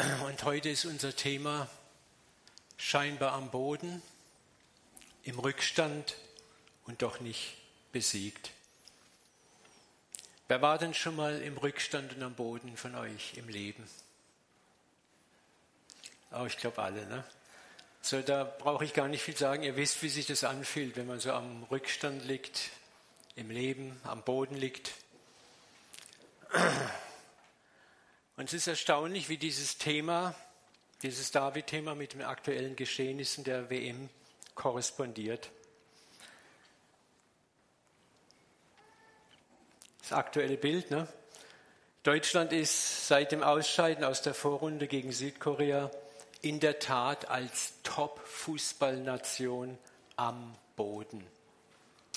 Und heute ist unser Thema scheinbar am Boden, im Rückstand und doch nicht besiegt. Wer war denn schon mal im Rückstand und am Boden von euch im Leben? Oh, ich glaube alle, ne? So, da brauche ich gar nicht viel sagen. Ihr wisst, wie sich das anfühlt, wenn man so am Rückstand liegt, im Leben, am Boden liegt. Und es ist erstaunlich, wie dieses Thema, dieses David-Thema mit den aktuellen Geschehnissen der WM korrespondiert. Das aktuelle Bild, ne? Deutschland ist seit dem Ausscheiden aus der Vorrunde gegen Südkorea in der Tat als Top-Fußballnation am Boden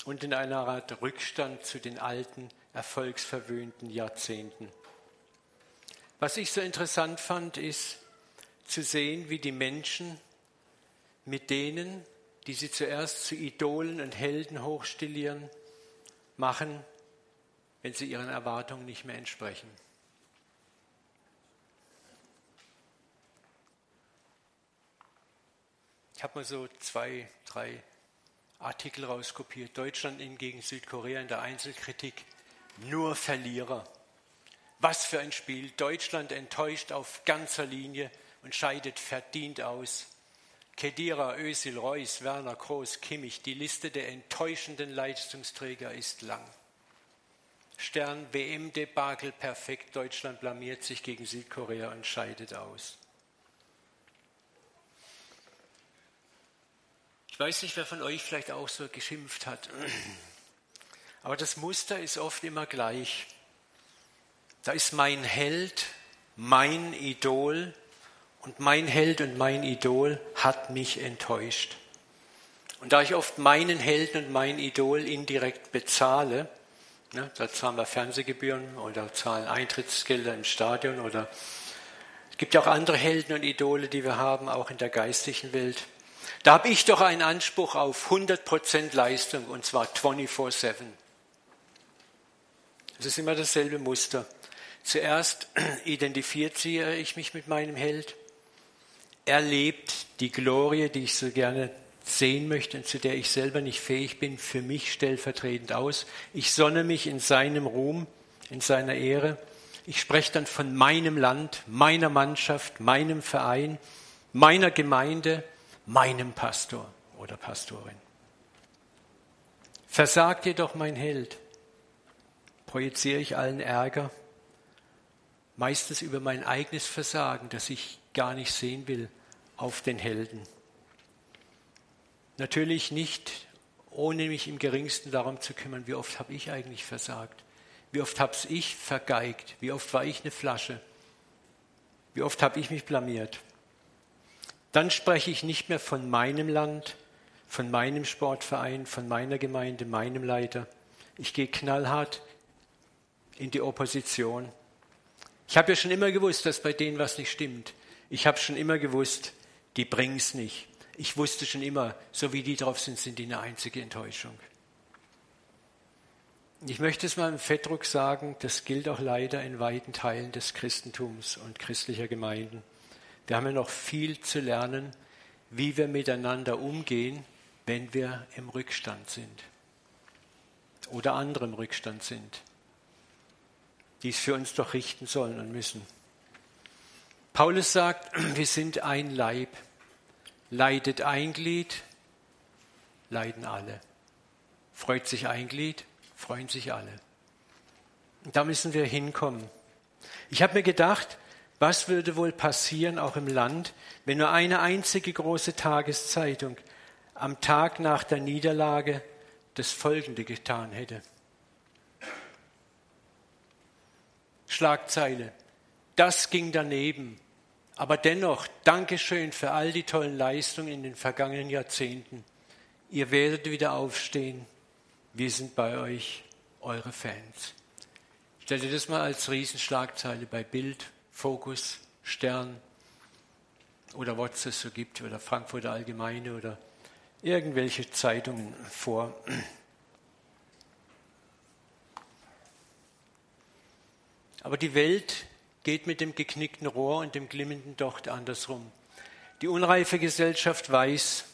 und in einer Art Rückstand zu den alten, erfolgsverwöhnten Jahrzehnten. Was ich so interessant fand, ist zu sehen, wie die Menschen mit denen, die sie zuerst zu Idolen und Helden hochstillieren, machen, wenn sie ihren Erwartungen nicht mehr entsprechen. Ich habe mal so zwei, drei Artikel rauskopiert. Deutschland gegen Südkorea in der Einzelkritik. Nur Verlierer. Was für ein Spiel. Deutschland enttäuscht auf ganzer Linie und scheidet verdient aus. Kedira, Özil, Reus, Werner, Groß, Kimmich. Die Liste der enttäuschenden Leistungsträger ist lang. Stern, WM-Debakel, perfekt. Deutschland blamiert sich gegen Südkorea und scheidet aus. Ich weiß nicht, wer von euch vielleicht auch so geschimpft hat. Aber das Muster ist oft immer gleich. Da ist mein Held, mein Idol und mein Held und mein Idol hat mich enttäuscht. Und da ich oft meinen Helden und mein Idol indirekt bezahle, ne, da zahlen wir Fernsehgebühren oder zahlen Eintrittsgelder im Stadion oder es gibt ja auch andere Helden und Idole, die wir haben, auch in der geistlichen Welt. Da habe ich doch einen Anspruch auf 100% Leistung und zwar 24-7. Es ist immer dasselbe Muster. Zuerst identifiziere ich mich mit meinem Held. Er lebt die Glorie, die ich so gerne sehen möchte und zu der ich selber nicht fähig bin, für mich stellvertretend aus. Ich sonne mich in seinem Ruhm, in seiner Ehre. Ich spreche dann von meinem Land, meiner Mannschaft, meinem Verein, meiner Gemeinde, meinem Pastor oder Pastorin. Versagt jedoch mein Held, projiziere ich allen Ärger, meistens über mein eigenes Versagen, das ich gar nicht sehen will, auf den Helden. Natürlich nicht, ohne mich im geringsten darum zu kümmern, wie oft habe ich eigentlich versagt, wie oft habe ich vergeigt, wie oft war ich eine Flasche, wie oft habe ich mich blamiert. Dann spreche ich nicht mehr von meinem Land, von meinem Sportverein, von meiner Gemeinde, meinem Leiter. Ich gehe knallhart in die Opposition. Ich habe ja schon immer gewusst, dass bei denen was nicht stimmt. Ich habe schon immer gewusst, die bringen es nicht. Ich wusste schon immer, so wie die drauf sind, sind die eine einzige Enttäuschung. Ich möchte es mal im Fettdruck sagen, das gilt auch leider in weiten Teilen des Christentums und christlicher Gemeinden. Wir haben ja noch viel zu lernen, wie wir miteinander umgehen, wenn wir im Rückstand sind oder andere im Rückstand sind, die es für uns doch richten sollen und müssen. Paulus sagt, wir sind ein Leib. Leidet ein Glied, leiden alle. Freut sich ein Glied, freuen sich alle. Und da müssen wir hinkommen. Ich habe mir gedacht, was würde wohl passieren, auch im Land, wenn nur eine einzige große Tageszeitung am Tag nach der Niederlage das Folgende getan hätte? Schlagzeile. Das ging daneben. Aber dennoch, Dankeschön für all die tollen Leistungen in den vergangenen Jahrzehnten. Ihr werdet wieder aufstehen. Wir sind bei euch, eure Fans. Stell dir das mal als Riesenschlagzeile bei Bild Fokus, Stern oder was es so gibt oder Frankfurter Allgemeine oder irgendwelche Zeitungen vor. Aber die Welt geht mit dem geknickten Rohr und dem glimmenden Docht andersrum. Die unreife Gesellschaft weiß,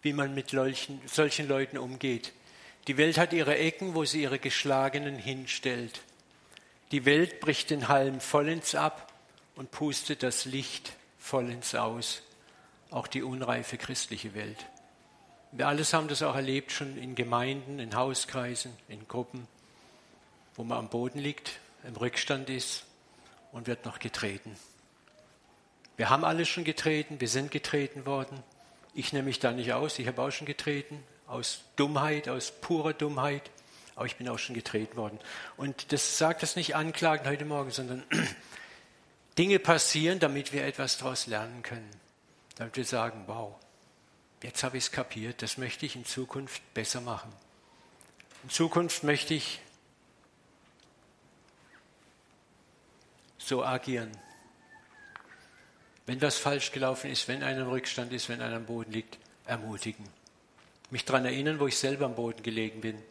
wie man mit solchen, Leuten umgeht. Die Welt hat ihre Ecken, wo sie ihre Geschlagenen hinstellt. Die Welt bricht den Halm vollends ab und pustet das Licht vollends aus. Auch die unreife christliche Welt. Wir alles haben das auch erlebt, schon in Gemeinden, in Hauskreisen, in Gruppen, wo man am Boden liegt, im Rückstand ist und wird noch getreten. Wir haben alle schon getreten, wir sind getreten worden. Ich nehme mich da nicht aus, ich habe auch schon getreten, aus Dummheit, aus purer Dummheit, aber ich bin auch schon getreten worden. Und das sagt das nicht anklagen heute Morgen, sondern Dinge passieren, damit wir etwas daraus lernen können. Damit wir sagen, wow, jetzt habe ich es kapiert, das möchte ich in Zukunft besser machen. In Zukunft möchte ich so agieren. Wenn was falsch gelaufen ist, wenn einer im Rückstand ist, wenn einer am Boden liegt, ermutigen. Mich daran erinnern, wo ich selber am Boden gelegen bin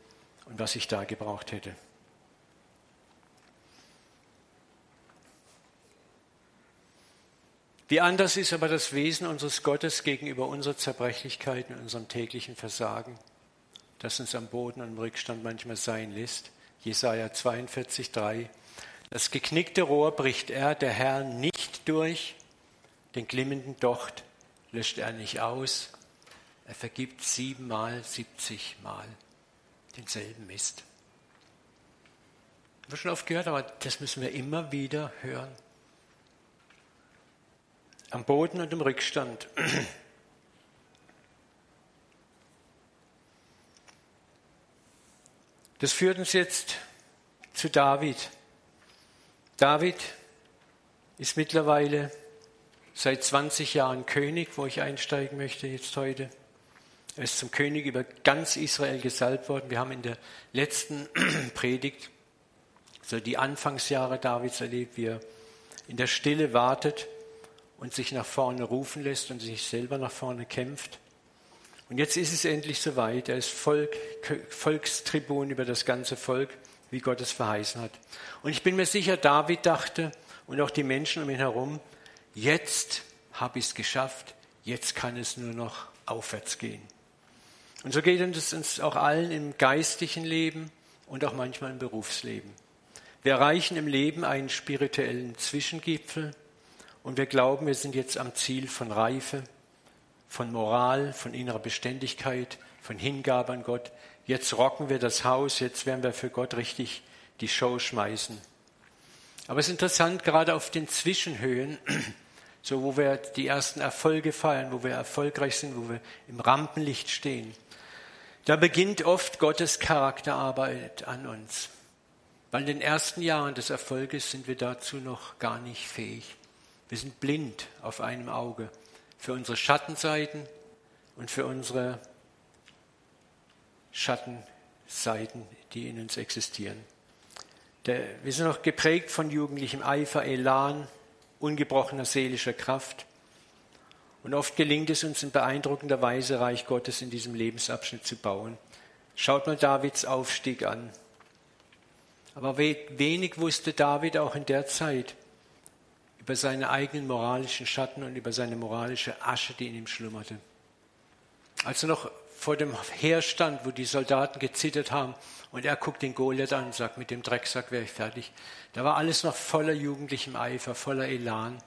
und was ich da gebraucht hätte. Wie anders ist aber das Wesen unseres Gottes gegenüber unserer Zerbrechlichkeit und unserem täglichen Versagen, das uns am Boden und im Rückstand manchmal sein lässt. Jesaja 42, 3. Das geknickte Rohr bricht er, der Herr, nicht durch, den glimmenden Docht löscht er nicht aus. Er vergibt siebenmal, siebzigmal denselben Mist. Haben wir schon oft gehört, aber das müssen wir immer wieder hören am Boden und im Rückstand. Das führt uns jetzt zu David. David ist mittlerweile seit 20 Jahren König, wo ich einsteigen möchte jetzt heute. Er ist zum König über ganz Israel gesalbt worden. Wir haben in der letzten Predigt so die Anfangsjahre Davids erlebt, wie er in der Stille wartet und sich nach vorne rufen lässt und sich selber nach vorne kämpft. Und jetzt ist es endlich soweit. Er ist Volk, Volkstribun über das ganze Volk, wie Gott es verheißen hat. Und ich bin mir sicher, David dachte und auch die Menschen um ihn herum, jetzt habe ich es geschafft, jetzt kann es nur noch aufwärts gehen. Und so geht es uns auch allen im geistlichen Leben und auch manchmal im Berufsleben. Wir erreichen im Leben einen spirituellen Zwischengipfel und wir glauben, wir sind jetzt am Ziel von Reife, von Moral, von innerer Beständigkeit, von Hingabe an Gott. Jetzt rocken wir das Haus, jetzt werden wir für Gott richtig die Show schmeißen. Aber es ist interessant, gerade auf den Zwischenhöhen, so wo wir die ersten Erfolge feiern, wo wir erfolgreich sind, wo wir im Rampenlicht stehen, da beginnt oft Gottes Charakterarbeit an uns. Weil in den ersten Jahren des Erfolges sind wir dazu noch gar nicht fähig. Wir sind blind auf einem Auge für unsere Schattenseiten und für unsere Schattenseiten, die in uns existieren. Der, wir sind noch geprägt von jugendlichem Eifer, Elan, ungebrochener seelischer Kraft. Und oft gelingt es uns in beeindruckender Weise, Reich Gottes in diesem Lebensabschnitt zu bauen. Schaut mal Davids Aufstieg an. Aber wenig wusste David auch in der Zeit, über seine eigenen moralischen Schatten und über seine moralische Asche, die in ihm schlummerte. Als er noch vor dem Heer stand, wo die Soldaten gezittert haben, und er guckt den Goliath an und sagt, mit dem Drecksack wäre ich fertig. Da war alles noch voller jugendlichem Eifer, voller Elan.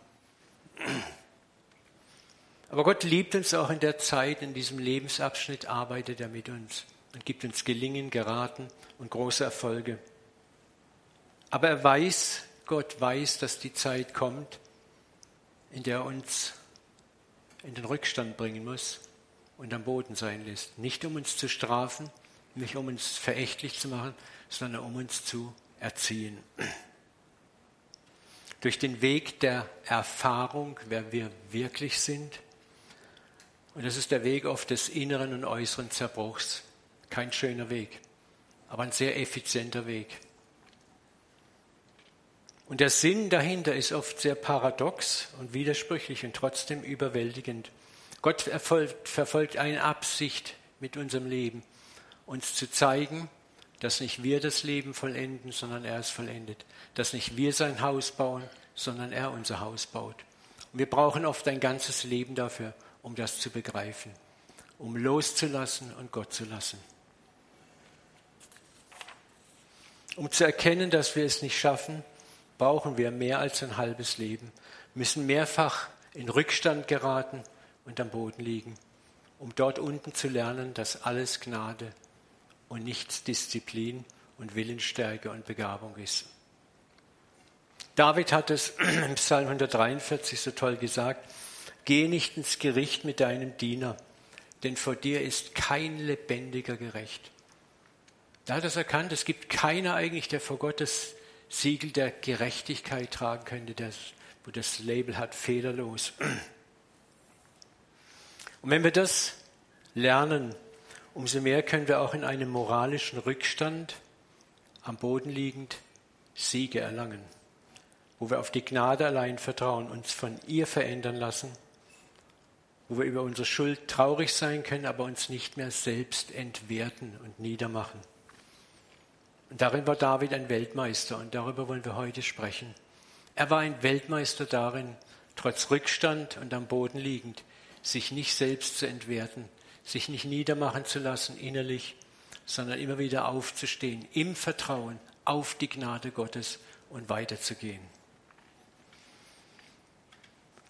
Aber Gott liebt uns auch in der Zeit, in diesem Lebensabschnitt arbeitet er mit uns und gibt uns Gelingen, Geraten und große Erfolge. Aber er weiß, Gott weiß, dass die Zeit kommt, in der er uns in den Rückstand bringen muss und am Boden sein lässt. Nicht um uns zu strafen, nicht um uns verächtlich zu machen, sondern um uns zu erziehen. Durch den Weg der Erfahrung, wer wir wirklich sind. Und das ist der Weg oft des inneren und äußeren Zerbruchs. Kein schöner Weg, aber ein sehr effizienter Weg. Und der Sinn dahinter ist oft sehr paradox und widersprüchlich und trotzdem überwältigend. Gott erfolgt, verfolgt eine Absicht mit unserem Leben, uns zu zeigen, dass nicht wir das Leben vollenden, sondern er es vollendet. Dass nicht wir sein Haus bauen, sondern er unser Haus baut. Und wir brauchen oft ein ganzes Leben dafür, um das zu begreifen, um loszulassen und Gott zu lassen. Um zu erkennen, dass wir es nicht schaffen, brauchen wir mehr als ein halbes Leben, müssen mehrfach in Rückstand geraten und am Boden liegen, um dort unten zu lernen, dass alles Gnade und nichts Disziplin und Willensstärke und Begabung ist. David hat es im Psalm 143 so toll gesagt, geh nicht ins Gericht mit deinem Diener, denn vor dir ist kein lebendiger gerecht. Da hat er es erkannt, es gibt keiner eigentlich, der vor Gottes Siegel der Gerechtigkeit tragen könnte, der, wo das Label hat, fehlerlos. Und wenn wir das lernen, umso mehr können wir auch in einem moralischen Rückstand am Boden liegend Siege erlangen, wo wir auf die Gnade allein vertrauen, uns von ihr verändern lassen, wo wir über unsere Schuld traurig sein können, aber uns nicht mehr selbst entwerten und niedermachen. Und darin war David ein Weltmeister und darüber wollen wir heute sprechen. Er war ein Weltmeister darin, trotz Rückstand und am Boden liegend, sich nicht selbst zu entwerten, sich nicht niedermachen zu lassen innerlich, sondern immer wieder aufzustehen im Vertrauen auf die Gnade Gottes und weiterzugehen.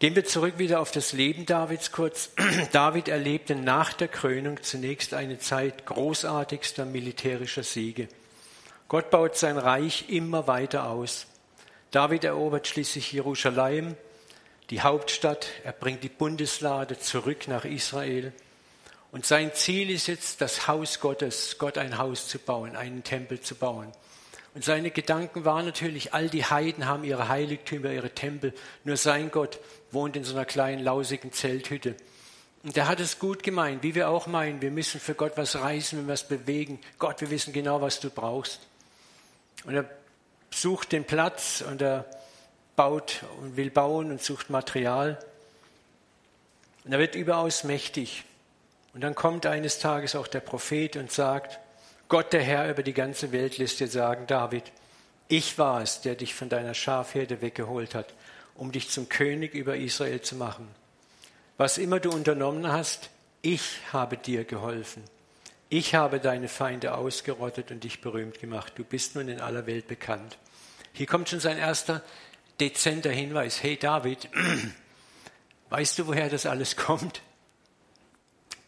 Gehen wir zurück wieder auf das Leben Davids kurz. David erlebte nach der Krönung zunächst eine Zeit großartigster militärischer Siege. Gott baut sein Reich immer weiter aus. David erobert schließlich Jerusalem, die Hauptstadt. Er bringt die Bundeslade zurück nach Israel. Und sein Ziel ist jetzt, das Haus Gottes, Gott ein Haus zu bauen, einen Tempel zu bauen. Und seine Gedanken waren natürlich, all die Heiden haben ihre Heiligtümer, ihre Tempel. Nur sein Gott wohnt in so einer kleinen, lausigen Zelthütte. Und er hat es gut gemeint, wie wir auch meinen. Wir müssen für Gott was reißen, wir was bewegen. Gott, wir wissen genau, was du brauchst. Und er sucht den Platz und er baut und will bauen und sucht Material. Und er wird überaus mächtig. Und dann kommt eines Tages auch der Prophet und sagt, Gott der Herr über die ganze Welt lässt dir sagen, David, ich war es, der dich von deiner Schafherde weggeholt hat, um dich zum König über Israel zu machen. Was immer du unternommen hast, ich habe dir geholfen. Ich habe deine Feinde ausgerottet und dich berühmt gemacht. Du bist nun in aller Welt bekannt. Hier kommt schon sein erster dezenter Hinweis. Hey David, weißt du, woher das alles kommt?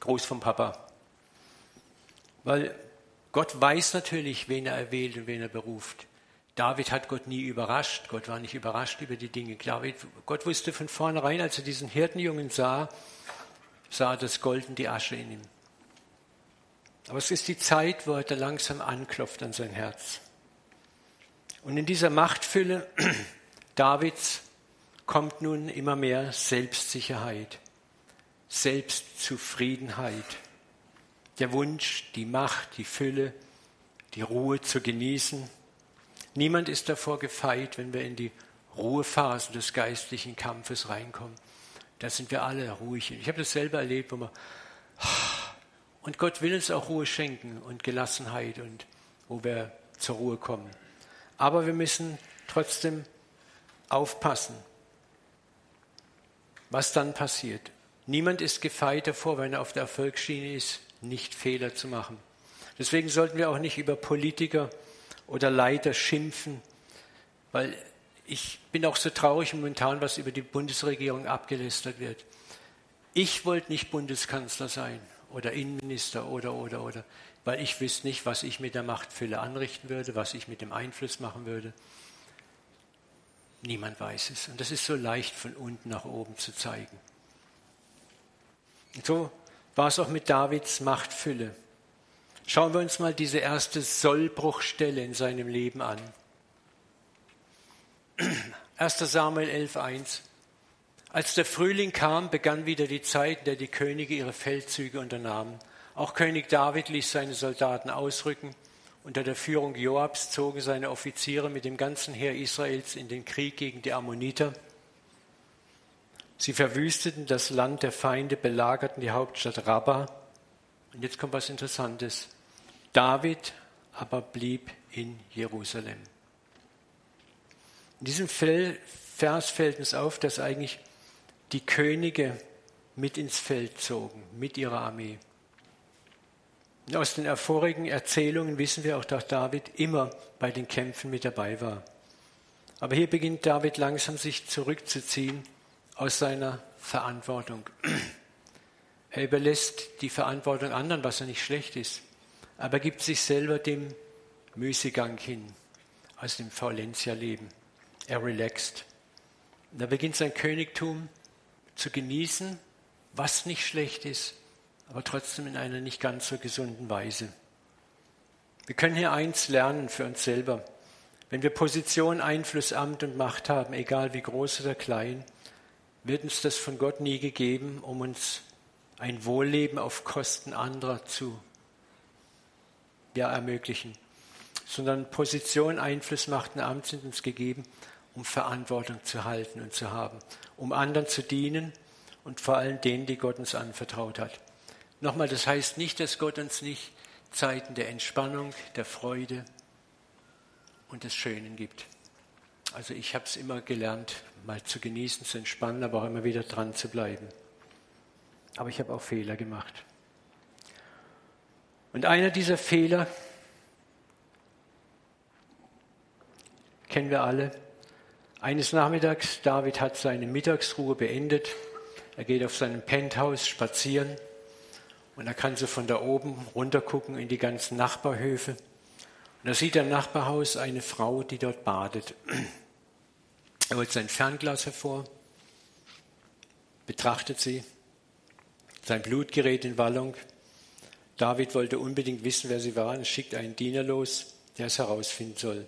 Groß vom Papa. Weil Gott weiß natürlich, wen er erwählt und wen er beruft. David hat Gott nie überrascht. Gott war nicht überrascht über die Dinge. David, Gott wusste von vornherein, als er diesen Hirtenjungen sah, sah das Gold und die Asche in ihm. Aber es ist die Zeit, wo er langsam anklopft an sein Herz. Und in dieser Machtfülle Davids kommt nun immer mehr Selbstsicherheit, Selbstzufriedenheit, der Wunsch, die Macht, die Fülle, die Ruhe zu genießen. Niemand ist davor gefeit, wenn wir in die Ruhephasen des geistlichen Kampfes reinkommen. Da sind wir alle ruhig. Ich habe das selber erlebt, wo man und Gott will uns auch Ruhe schenken und Gelassenheit und wo wir zur Ruhe kommen. Aber wir müssen trotzdem aufpassen, was dann passiert. Niemand ist gefeit davor, wenn er auf der Erfolgsschiene ist, nicht Fehler zu machen. Deswegen sollten wir auch nicht über Politiker oder Leiter schimpfen, weil ich bin auch so traurig momentan, was über die Bundesregierung abgelästert wird. Ich wollte nicht Bundeskanzler sein oder Innenminister oder, oder, oder, weil ich wüsste nicht, was ich mit der Machtfülle anrichten würde, was ich mit dem Einfluss machen würde. Niemand weiß es. Und das ist so leicht von unten nach oben zu zeigen. Und so war es auch mit Davids Machtfülle. Schauen wir uns mal diese erste Sollbruchstelle in seinem Leben an. 1 Samuel 11.1 als der Frühling kam, begann wieder die Zeit, in der die Könige ihre Feldzüge unternahmen. Auch König David ließ seine Soldaten ausrücken. Unter der Führung Joabs zogen seine Offiziere mit dem ganzen Heer Israels in den Krieg gegen die Ammoniter. Sie verwüsteten das Land der Feinde, belagerten die Hauptstadt Rabbah. Und jetzt kommt was Interessantes. David aber blieb in Jerusalem. In diesem Vers fällt uns auf, dass eigentlich die Könige mit ins Feld zogen, mit ihrer Armee. Und aus den vorigen Erzählungen wissen wir auch, dass David immer bei den Kämpfen mit dabei war. Aber hier beginnt David langsam sich zurückzuziehen aus seiner Verantwortung. Er überlässt die Verantwortung anderen, was ja nicht schlecht ist, aber gibt sich selber dem Müßiggang hin, aus dem Faulentia-Leben. Er relaxt. Er beginnt sein Königtum zu genießen, was nicht schlecht ist, aber trotzdem in einer nicht ganz so gesunden Weise. Wir können hier eins lernen für uns selber. Wenn wir Position, Einfluss, Amt und Macht haben, egal wie groß oder klein, wird uns das von Gott nie gegeben, um uns ein Wohlleben auf Kosten anderer zu ja, ermöglichen, sondern Position, Einfluss, Macht und Amt sind uns gegeben, um Verantwortung zu halten und zu haben, um anderen zu dienen und vor allem denen, die Gott uns anvertraut hat. Nochmal, das heißt nicht, dass Gott uns nicht Zeiten der Entspannung, der Freude, und des Schönen gibt. Also ich habe es immer gelernt, mal zu genießen, zu entspannen, aber auch immer wieder dran zu bleiben. Aber ich habe auch Fehler gemacht. Und einer dieser Fehler kennen wir alle. Eines Nachmittags, David hat seine Mittagsruhe beendet. Er geht auf seinem Penthouse spazieren und er kann so von da oben runtergucken in die ganzen Nachbarhöfe. Und da sieht er im Nachbarhaus eine Frau, die dort badet. Er holt sein Fernglas hervor, betrachtet sie, sein Blut gerät in Wallung. David wollte unbedingt wissen, wer sie war und schickt einen Diener los, der es herausfinden soll.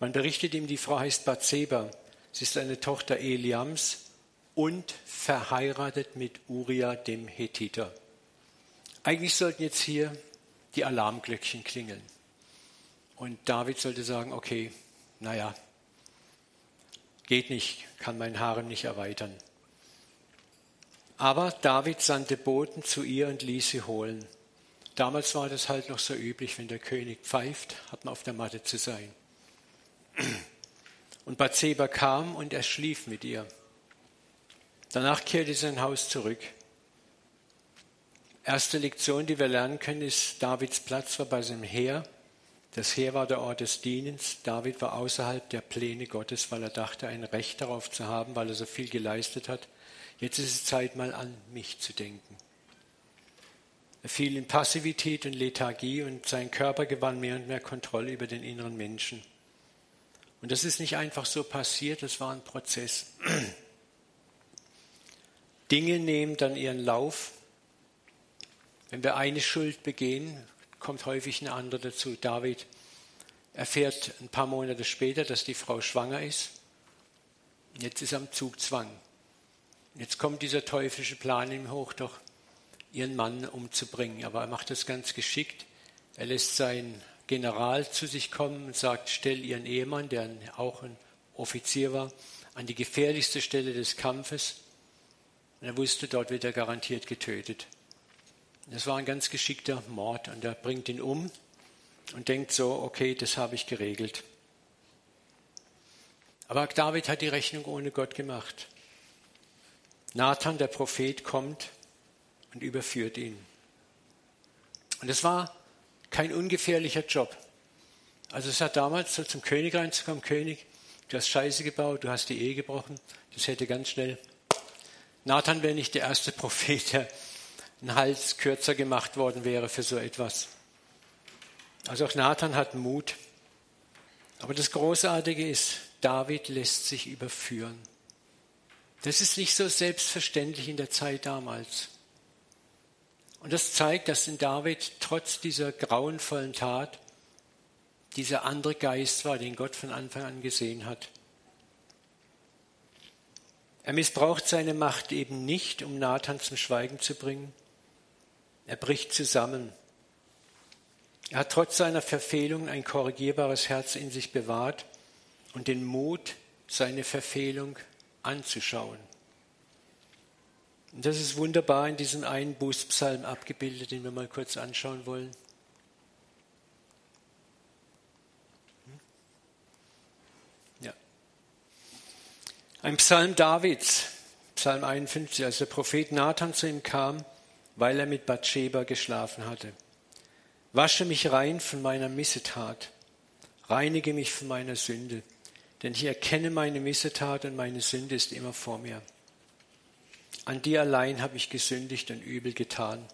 Man berichtet ihm, die Frau heißt Bathseba. Sie ist eine Tochter Eliams und verheiratet mit Uriah, dem Hethiter. Eigentlich sollten jetzt hier die Alarmglöckchen klingeln. Und David sollte sagen, okay, naja, geht nicht, kann mein Harem nicht erweitern. Aber David sandte Boten zu ihr und ließ sie holen. Damals war das halt noch so üblich, wenn der König pfeift, hat man auf der Matte zu sein. Und Bathseba kam und er schlief mit ihr. Danach kehrte sein Haus zurück. Erste Lektion, die wir lernen können, ist, Davids Platz war bei seinem Heer das Heer war der Ort des Dienens. David war außerhalb der Pläne Gottes, weil er dachte, ein Recht darauf zu haben, weil er so viel geleistet hat. Jetzt ist es Zeit, mal an mich zu denken. Er fiel in Passivität und Lethargie und sein Körper gewann mehr und mehr Kontrolle über den inneren Menschen. Und das ist nicht einfach so passiert, das war ein Prozess. Dinge nehmen dann ihren Lauf. Wenn wir eine Schuld begehen, kommt häufig eine andere dazu. David erfährt ein paar Monate später, dass die Frau schwanger ist. Jetzt ist er am Zugzwang. Jetzt kommt dieser teuflische Plan ihm hoch, doch ihren Mann umzubringen. Aber er macht das ganz geschickt. Er lässt seinen General zu sich kommen und sagt, stell ihren Ehemann, der auch ein Offizier war, an die gefährlichste Stelle des Kampfes. Und er wusste, dort wird er garantiert getötet. Das war ein ganz geschickter Mord und er bringt ihn um und denkt so, okay, das habe ich geregelt. Aber David hat die Rechnung ohne Gott gemacht. Nathan, der Prophet, kommt und überführt ihn. Und es war kein ungefährlicher Job. Also es hat damals so zum König reinzukommen, König, du hast Scheiße gebaut, du hast die Ehe gebrochen, das hätte ganz schnell. Nathan wäre nicht der erste Prophet, der ein Hals kürzer gemacht worden wäre für so etwas. Also auch Nathan hat Mut. Aber das Großartige ist, David lässt sich überführen. Das ist nicht so selbstverständlich in der Zeit damals. Und das zeigt, dass in David trotz dieser grauenvollen Tat dieser andere Geist war, den Gott von Anfang an gesehen hat. Er missbraucht seine Macht eben nicht, um Nathan zum Schweigen zu bringen, er bricht zusammen. Er hat trotz seiner Verfehlung ein korrigierbares Herz in sich bewahrt und den Mut, seine Verfehlung anzuschauen. Das ist wunderbar in diesem einen Bußpsalm abgebildet, den wir mal kurz anschauen wollen. Hm? Ja. Ein Psalm Davids, Psalm 51, als der Prophet Nathan zu ihm kam, weil er mit Bathsheba geschlafen hatte. Wasche mich rein von meiner Missetat, reinige mich von meiner Sünde, denn ich erkenne meine Missetat und meine Sünde ist immer vor mir. An dir allein habe ich gesündigt und übel getan,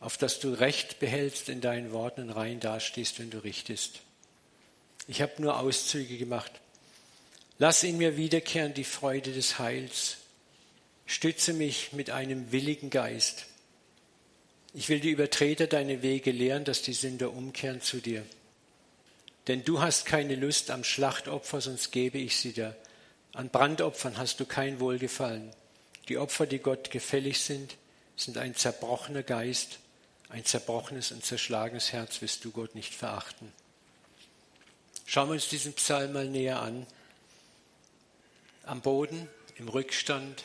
auf dass du Recht behältst in deinen Worten und rein dastehst, wenn du richtest. Ich habe nur Auszüge gemacht. Lass in mir wiederkehren die Freude des Heils. Stütze mich mit einem willigen Geist. Ich will die Übertreter deine Wege lehren, dass die Sünder umkehren zu dir. Denn du hast keine Lust am Schlachtopfer, sonst gebe ich sie dir. An Brandopfern hast du kein Wohlgefallen. Die Opfer, die Gott gefällig sind, sind ein zerbrochener Geist, ein zerbrochenes und zerschlagenes Herz wirst du Gott nicht verachten. Schauen wir uns diesen Psalm mal näher an. Am Boden, im Rückstand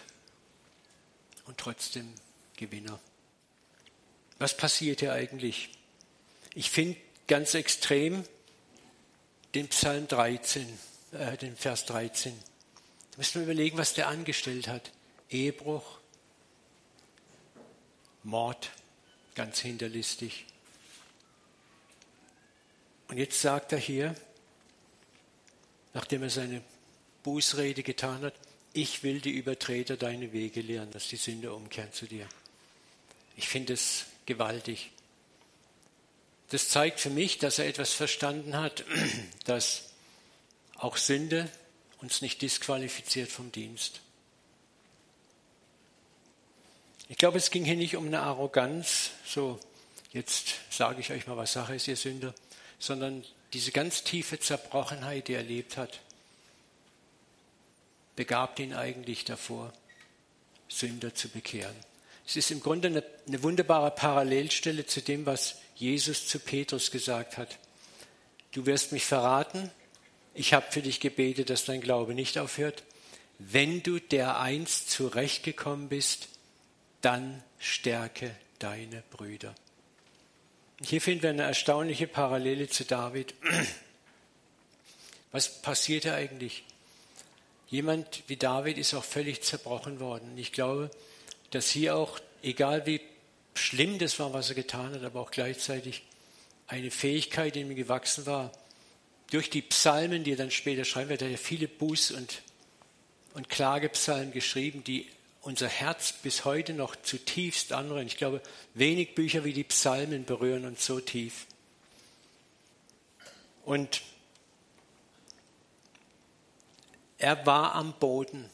und trotzdem Gewinner. Was passiert hier eigentlich? Ich finde ganz extrem den Psalm 13, äh, den Vers 13. Da müssen wir überlegen, was der angestellt hat. Ehebruch, Mord, ganz hinterlistig. Und jetzt sagt er hier, nachdem er seine Bußrede getan hat, ich will die Übertreter deine Wege lehren, dass die Sünde umkehren zu dir. Ich finde es gewaltig. Das zeigt für mich, dass er etwas verstanden hat, dass auch Sünde uns nicht disqualifiziert vom Dienst. Ich glaube, es ging hier nicht um eine Arroganz, so jetzt sage ich euch mal, was Sache ist, ihr Sünder, sondern diese ganz tiefe Zerbrochenheit, die er erlebt hat, begabt ihn eigentlich davor, Sünder zu bekehren. Es ist im Grunde eine, eine wunderbare Parallelstelle zu dem, was Jesus zu Petrus gesagt hat. Du wirst mich verraten, ich habe für dich gebetet, dass dein Glaube nicht aufhört. Wenn du der einst zurechtgekommen bist, dann stärke deine Brüder. Hier finden wir eine erstaunliche Parallele zu David. Was passierte eigentlich? Jemand wie David ist auch völlig zerbrochen worden. Ich glaube, dass hier auch, egal wie schlimm das war, was er getan hat, aber auch gleichzeitig eine Fähigkeit in ihm gewachsen war, durch die Psalmen, die er dann später schreiben wird, er hat ja viele Buß- und, und Klagepsalmen geschrieben, die unser Herz bis heute noch zutiefst anrühren. Ich glaube, wenig Bücher wie die Psalmen berühren uns so tief. Und er war am Boden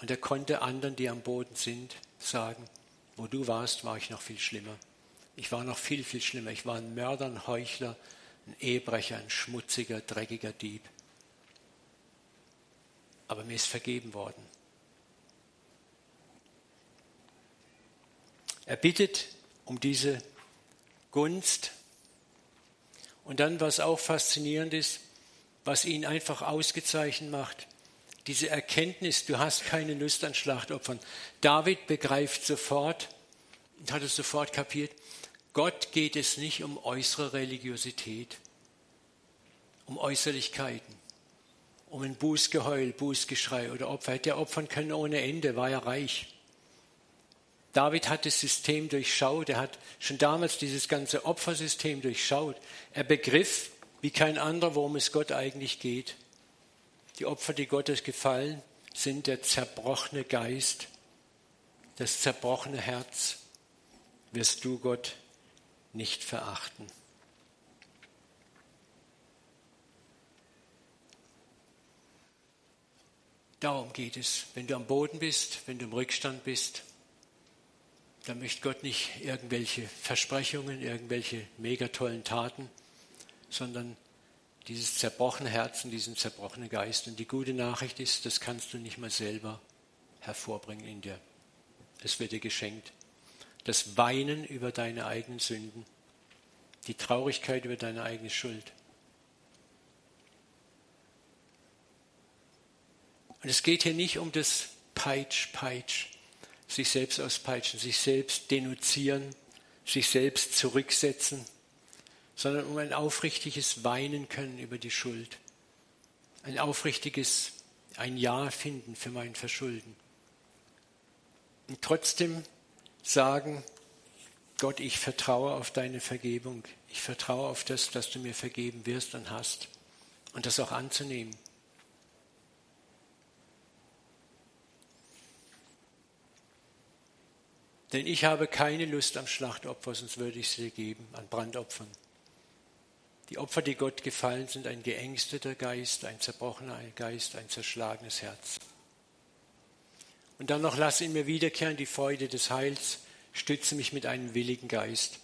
und er konnte anderen, die am Boden sind, sagen, wo du warst, war ich noch viel schlimmer. Ich war noch viel, viel schlimmer. Ich war ein Mörder, ein Heuchler, ein Ehebrecher, ein schmutziger, dreckiger Dieb. Aber mir ist vergeben worden. Er bittet um diese Gunst. Und dann, was auch faszinierend ist, was ihn einfach ausgezeichnet macht, diese Erkenntnis, du hast keine Lust an Schlachtopfern. David begreift sofort und hat es sofort kapiert, Gott geht es nicht um äußere Religiosität, um Äußerlichkeiten, um ein Bußgeheul, Bußgeschrei oder Opfer. Hätte er opfern können ohne Ende, war er reich. David hat das System durchschaut, er hat schon damals dieses ganze Opfersystem durchschaut. Er begriff, wie kein anderer, worum es Gott eigentlich geht. Die Opfer, die Gottes gefallen, sind der zerbrochene Geist, das zerbrochene Herz, wirst du Gott nicht verachten. Darum geht es, wenn du am Boden bist, wenn du im Rückstand bist, da möchte Gott nicht irgendwelche Versprechungen, irgendwelche mega tollen Taten, sondern dieses zerbrochene Herz und diesen zerbrochenen Geist. Und die gute Nachricht ist, das kannst du nicht mal selber hervorbringen in dir. Es wird dir geschenkt. Das Weinen über deine eigenen Sünden, die Traurigkeit über deine eigene Schuld. Und es geht hier nicht um das Peitsch, Peitsch, sich selbst auspeitschen, sich selbst denunzieren, sich selbst zurücksetzen, sondern um ein aufrichtiges Weinen können über die Schuld, ein aufrichtiges ein Ja finden für mein Verschulden. Und trotzdem sagen, Gott, ich vertraue auf deine Vergebung. Ich vertraue auf das, dass du mir vergeben wirst und hast. Und das auch anzunehmen. Denn ich habe keine Lust am Schlachtopfer, sonst würde ich sie geben, an Brandopfern. Die Opfer, die Gott gefallen, sind ein geängsteter Geist, ein zerbrochener Geist, ein zerschlagenes Herz. Und dann noch lass in mir wiederkehren die Freude des Heils, stütze mich mit einem willigen Geist.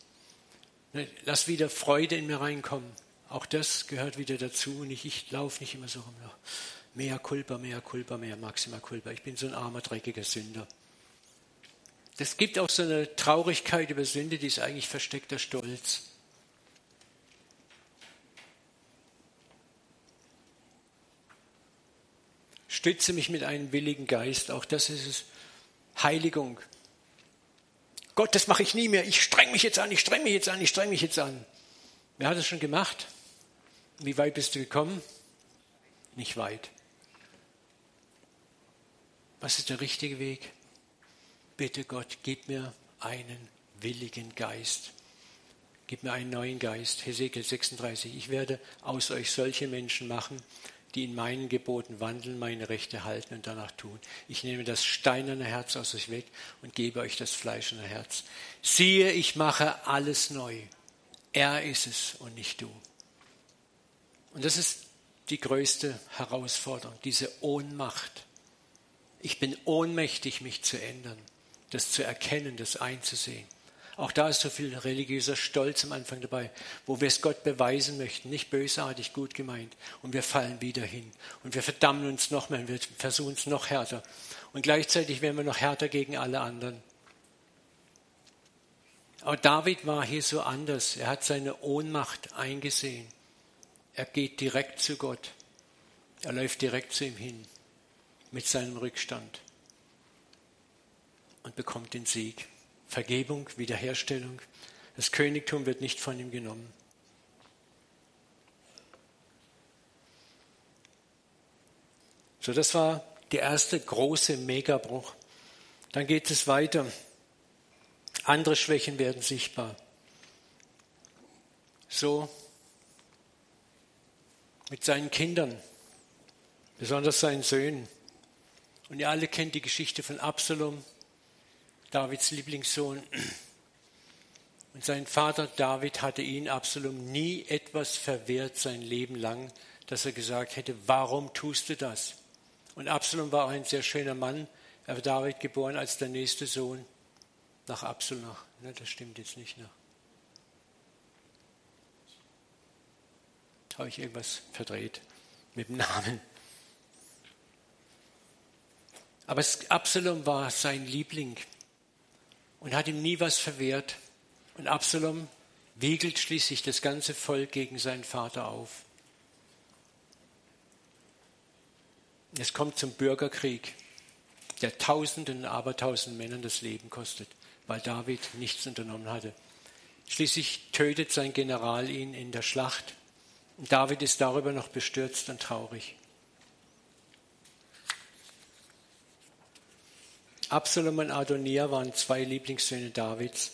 Ne, lass wieder Freude in mir reinkommen. Auch das gehört wieder dazu. Und ich, ich laufe nicht immer so rum. Mehr Kulpa, mehr Kulpa, mehr Maxima Kulpa. Ich bin so ein armer, dreckiger Sünder. Das gibt auch so eine Traurigkeit über Sünde, die ist eigentlich versteckter Stolz. Stütze mich mit einem willigen Geist. Auch das ist es. Heiligung. Gott, das mache ich nie mehr. Ich streng mich jetzt an, ich streng mich jetzt an, ich streng mich jetzt an. Wer hat es schon gemacht? Wie weit bist du gekommen? Nicht weit. Was ist der richtige Weg? Bitte Gott, gib mir einen willigen Geist. Gib mir einen neuen Geist. Hesekiel 36. Ich werde aus euch solche Menschen machen, die in meinen Geboten wandeln, meine Rechte halten und danach tun. Ich nehme das steinerne Herz aus euch weg und gebe euch das fleischende Herz. Siehe, ich mache alles neu. Er ist es und nicht du. Und das ist die größte Herausforderung, diese Ohnmacht. Ich bin ohnmächtig, mich zu ändern, das zu erkennen, das einzusehen. Auch da ist so viel religiöser Stolz am Anfang dabei, wo wir es Gott beweisen möchten, nicht bösartig, gut gemeint. Und wir fallen wieder hin. Und wir verdammen uns noch mehr, und wir versuchen es noch härter. Und gleichzeitig werden wir noch härter gegen alle anderen. Aber David war hier so anders. Er hat seine Ohnmacht eingesehen. Er geht direkt zu Gott. Er läuft direkt zu ihm hin mit seinem Rückstand und bekommt den Sieg. Vergebung, Wiederherstellung. Das Königtum wird nicht von ihm genommen. So, das war der erste große Megabruch. Dann geht es weiter. Andere Schwächen werden sichtbar. So mit seinen Kindern, besonders seinen Söhnen. Und ihr alle kennt die Geschichte von Absalom, Davids Lieblingssohn. Und sein Vater David hatte ihn, Absalom, nie etwas verwehrt sein Leben lang, dass er gesagt hätte, warum tust du das? Und Absalom war auch ein sehr schöner Mann. Er war David geboren als der nächste Sohn nach Absalom. Ne, das stimmt jetzt nicht. Ne? Habe ich irgendwas verdreht mit dem Namen? Aber Absalom war sein Liebling und hat ihm nie was verwehrt. Und Absalom wiegelt schließlich das ganze Volk gegen seinen Vater auf. Es kommt zum Bürgerkrieg, der Tausenden und Abertausend Männern das Leben kostet, weil David nichts unternommen hatte. Schließlich tötet sein General ihn in der Schlacht. Und David ist darüber noch bestürzt und traurig. Absalom und Adonia waren zwei Lieblingssöhne Davids.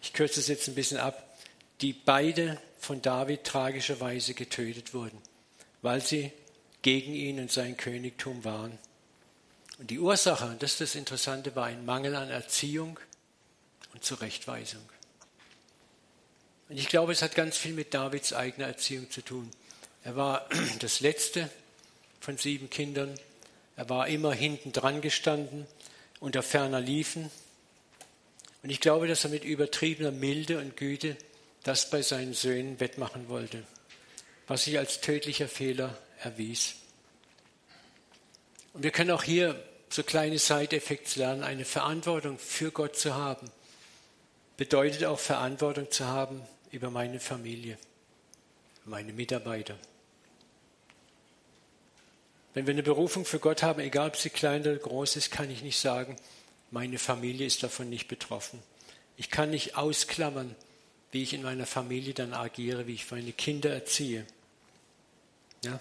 Ich kürze es jetzt ein bisschen ab, die beide von David tragischerweise getötet wurden, weil sie gegen ihn und sein Königtum waren. Und die Ursache, und das ist das Interessante, war ein Mangel an Erziehung und Zurechtweisung. Und ich glaube, es hat ganz viel mit Davids eigener Erziehung zu tun. Er war das letzte von sieben Kindern. Er war immer hinten dran gestanden unter ferner liefen. Und ich glaube, dass er mit übertriebener Milde und Güte das bei seinen Söhnen wettmachen wollte, was sich als tödlicher Fehler erwies. Und wir können auch hier so kleine Side-Effekte lernen. Eine Verantwortung für Gott zu haben, bedeutet auch Verantwortung zu haben über meine Familie, meine Mitarbeiter. Wenn wir eine Berufung für Gott haben, egal ob sie klein oder groß ist, kann ich nicht sagen, meine Familie ist davon nicht betroffen. Ich kann nicht ausklammern, wie ich in meiner Familie dann agiere, wie ich meine Kinder erziehe. Ja?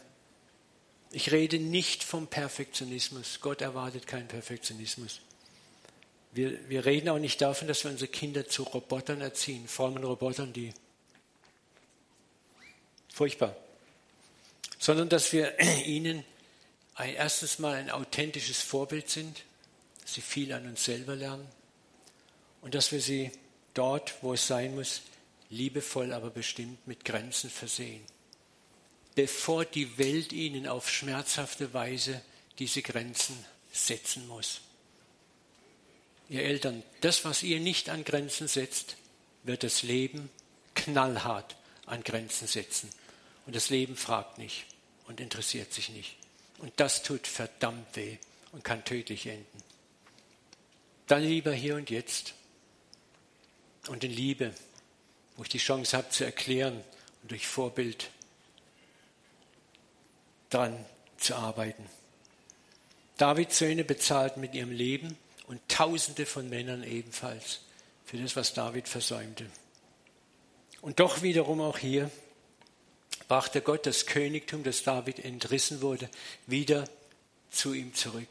Ich rede nicht vom Perfektionismus. Gott erwartet keinen Perfektionismus. Wir, wir reden auch nicht davon, dass wir unsere Kinder zu Robotern erziehen, frommen Robotern, die furchtbar, sondern dass wir ihnen ein, erstes Mal ein authentisches Vorbild sind, dass sie viel an uns selber lernen und dass wir sie dort, wo es sein muss, liebevoll, aber bestimmt mit Grenzen versehen, bevor die Welt ihnen auf schmerzhafte Weise diese Grenzen setzen muss. Ihr Eltern, das, was ihr nicht an Grenzen setzt, wird das Leben knallhart an Grenzen setzen. Und das Leben fragt nicht und interessiert sich nicht. Und das tut verdammt weh und kann tödlich enden. Dann lieber hier und jetzt und in Liebe, wo ich die Chance habe zu erklären und durch Vorbild dran zu arbeiten. Davids Söhne bezahlten mit ihrem Leben und Tausende von Männern ebenfalls für das, was David versäumte. Und doch wiederum auch hier brachte Gott das Königtum, das David entrissen wurde, wieder zu ihm zurück.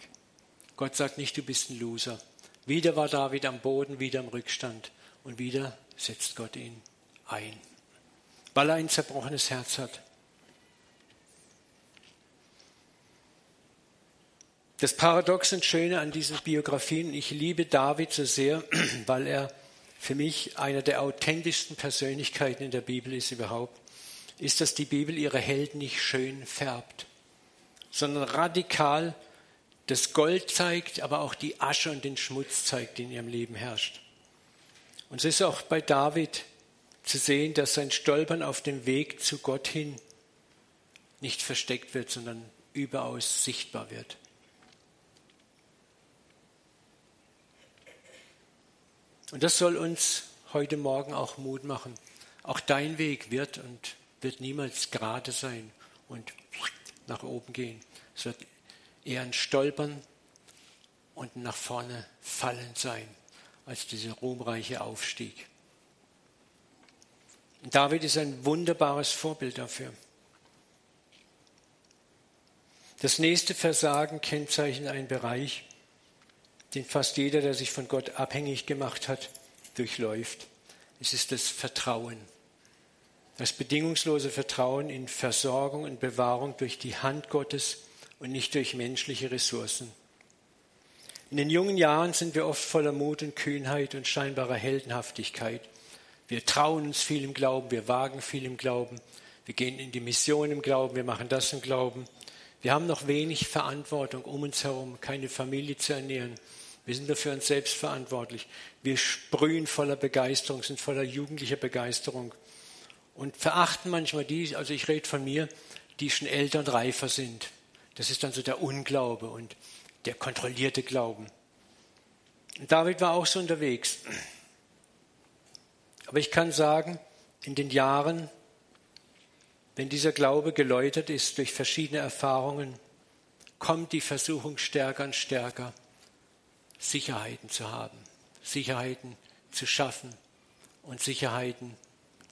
Gott sagt nicht, du bist ein Loser. Wieder war David am Boden, wieder im Rückstand und wieder setzt Gott ihn ein, weil er ein zerbrochenes Herz hat. Das Paradox und Schöne an diesen Biografien, ich liebe David so sehr, weil er für mich einer der authentischsten Persönlichkeiten in der Bibel ist überhaupt, ist, dass die Bibel ihre Helden nicht schön färbt, sondern radikal das Gold zeigt, aber auch die Asche und den Schmutz zeigt, die in ihrem Leben herrscht. Und es ist auch bei David zu sehen, dass sein Stolpern auf dem Weg zu Gott hin nicht versteckt wird, sondern überaus sichtbar wird. Und das soll uns heute Morgen auch Mut machen. Auch dein Weg wird und wird niemals gerade sein und nach oben gehen. Es wird eher ein Stolpern und nach vorne fallen sein, als dieser ruhmreiche Aufstieg. David ist ein wunderbares Vorbild dafür. Das nächste Versagen kennzeichnet einen Bereich, den fast jeder, der sich von Gott abhängig gemacht hat, durchläuft. Es ist das Vertrauen. Das bedingungslose Vertrauen in Versorgung und Bewahrung durch die Hand Gottes und nicht durch menschliche Ressourcen. In den jungen Jahren sind wir oft voller Mut und Kühnheit und scheinbarer Heldenhaftigkeit. Wir trauen uns viel im Glauben, wir wagen viel im Glauben, wir gehen in die Mission im Glauben, wir machen das im Glauben. Wir haben noch wenig Verantwortung um uns herum, keine Familie zu ernähren, wir sind nur für uns selbst verantwortlich. Wir sprühen voller Begeisterung, sind voller jugendlicher Begeisterung und verachten manchmal die, also ich rede von mir, die schon älter und reifer sind. Das ist dann so der Unglaube und der kontrollierte Glauben. Und David war auch so unterwegs. Aber ich kann sagen, in den Jahren, wenn dieser Glaube geläutert ist durch verschiedene Erfahrungen, kommt die Versuchung stärker und stärker. Sicherheiten zu haben, Sicherheiten zu schaffen und Sicherheiten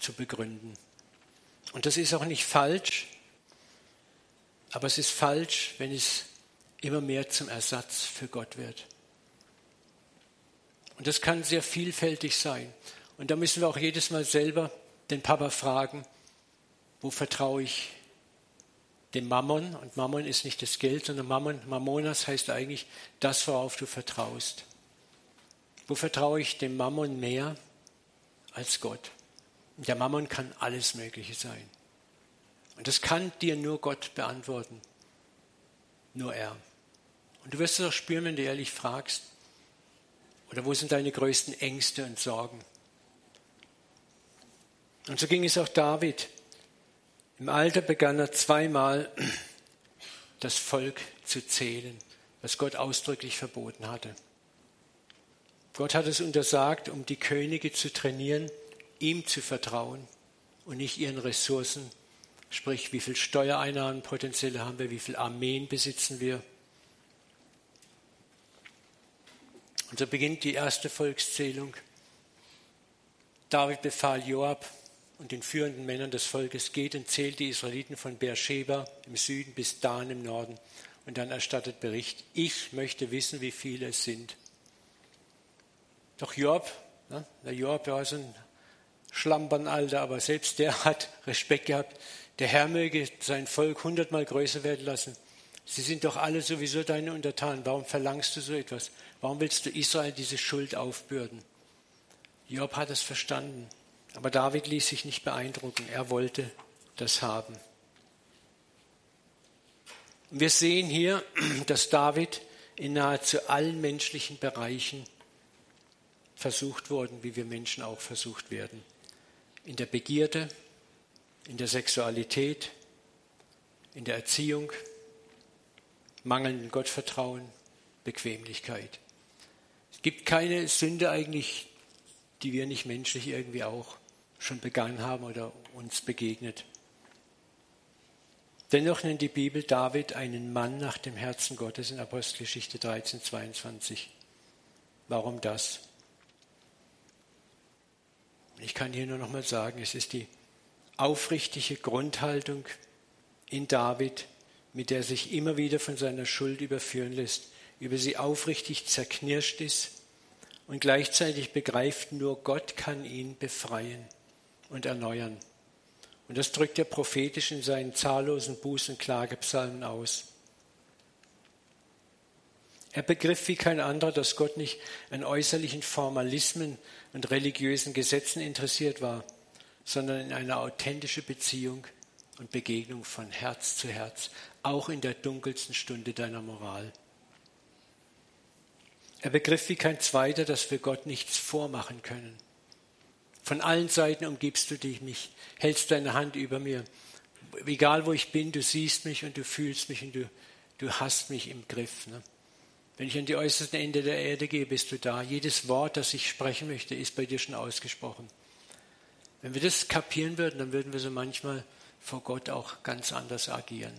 zu begründen. Und das ist auch nicht falsch, aber es ist falsch, wenn es immer mehr zum Ersatz für Gott wird. Und das kann sehr vielfältig sein. Und da müssen wir auch jedes Mal selber den Papa fragen, wo vertraue ich dem Mammon. Und Mammon ist nicht das Geld, sondern Mammon, Mammonas heißt eigentlich das, worauf du vertraust. Wo vertraue ich dem Mammon mehr als Gott? Der Mammon kann alles Mögliche sein. Und das kann dir nur Gott beantworten. Nur er. Und du wirst es auch spüren, wenn du ehrlich fragst. Oder wo sind deine größten Ängste und Sorgen? Und so ging es auch David. Im Alter begann er zweimal das Volk zu zählen, was Gott ausdrücklich verboten hatte. Gott hat es untersagt, um die Könige zu trainieren, ihm zu vertrauen und nicht ihren Ressourcen, sprich wie viel Steuereinnahmen potenzielle haben wir, wie viel Armeen besitzen wir. Und so beginnt die erste Volkszählung. David befahl Joab, und den führenden Männern des Volkes, geht und zählt die Israeliten von Beersheba im Süden bis Dan im Norden. Und dann erstattet Bericht, ich möchte wissen, wie viele es sind. Doch Job, ne, der Job war so ein Schlampernalter, aber selbst der hat Respekt gehabt. Der Herr möge sein Volk hundertmal größer werden lassen. Sie sind doch alle sowieso deine Untertanen. Warum verlangst du so etwas? Warum willst du Israel diese Schuld aufbürden? Job hat es verstanden. Aber David ließ sich nicht beeindrucken. Er wollte das haben. Wir sehen hier, dass David in nahezu allen menschlichen Bereichen versucht worden, wie wir Menschen auch versucht werden. In der Begierde, in der Sexualität, in der Erziehung, mangelnden Gottvertrauen, Bequemlichkeit. Es gibt keine Sünde eigentlich, die wir nicht menschlich irgendwie auch schon begangen haben oder uns begegnet. Dennoch nennt die Bibel David einen Mann nach dem Herzen Gottes in Apostelgeschichte 13, 22. Warum das? Ich kann hier nur noch mal sagen, es ist die aufrichtige Grundhaltung in David, mit der er sich immer wieder von seiner Schuld überführen lässt, über sie aufrichtig zerknirscht ist und gleichzeitig begreift, nur Gott kann ihn befreien und erneuern. Und das drückt er prophetisch in seinen zahllosen Buß- und Klagepsalmen aus. Er begriff wie kein anderer, dass Gott nicht an äußerlichen Formalismen und religiösen Gesetzen interessiert war, sondern in eine authentische Beziehung und Begegnung von Herz zu Herz, auch in der dunkelsten Stunde deiner Moral. Er begriff wie kein zweiter, dass wir Gott nichts vormachen können. Von allen Seiten umgibst du dich mich, hältst deine Hand über mir. Egal wo ich bin, du siehst mich und du fühlst mich und du, du hast mich im Griff. Ne? Wenn ich an die äußersten Ende der Erde gehe, bist du da. Jedes Wort, das ich sprechen möchte, ist bei dir schon ausgesprochen. Wenn wir das kapieren würden, dann würden wir so manchmal vor Gott auch ganz anders agieren.